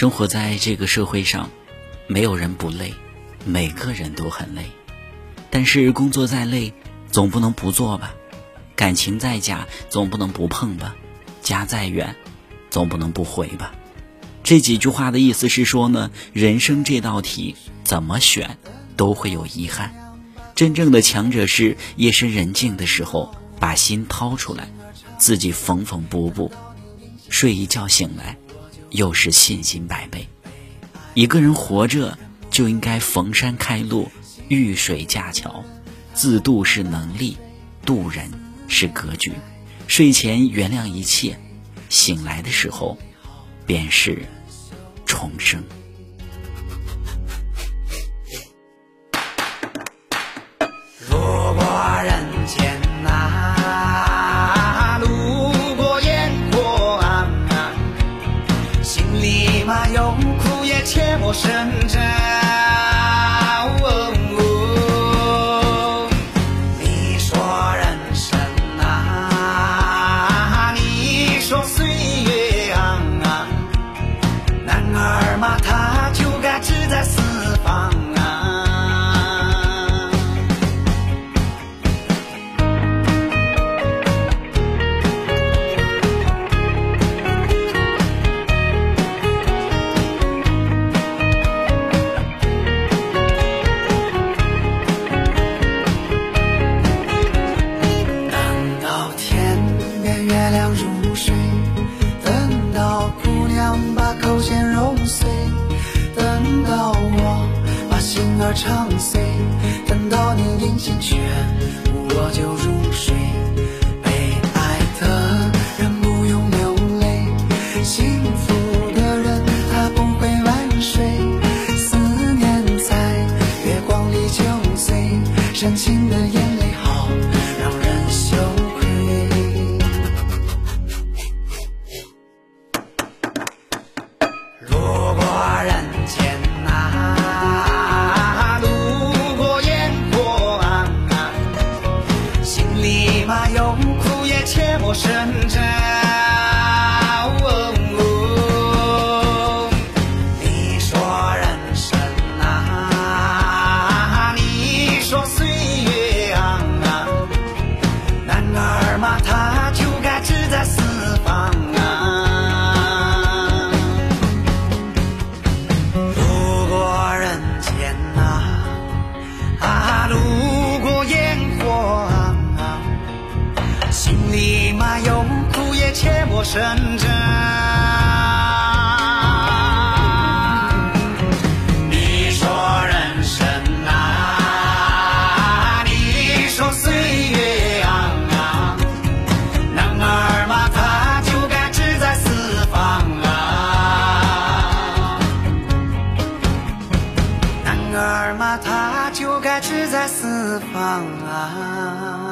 生活在这个社会上，没有人不累，每个人都很累。但是工作再累，总不能不做吧？感情再假，总不能不碰吧？家再远，总不能不回吧？这几句话的意思是说呢，人生这道题怎么选都会有遗憾。真正的强者是夜深人静的时候，把心掏出来，自己缝缝补补，睡一觉醒来，又是信心百倍。一个人活着就应该逢山开路，遇水架桥，自渡是能力，渡人是格局。睡前原谅一切，醒来的时候，便是重生。如果人有苦也切莫深沉。碎，等到我把心儿唱碎，等到你临行却我就入睡。被爱的人不用流泪，幸福的人他不会晚睡，思念在月光里酒醉，深情的眼有苦也切莫声张。也切莫深沉。你说人生啊，你说岁月啊，男儿嘛他就该志在四方啊。男儿嘛，他就该志在四方啊。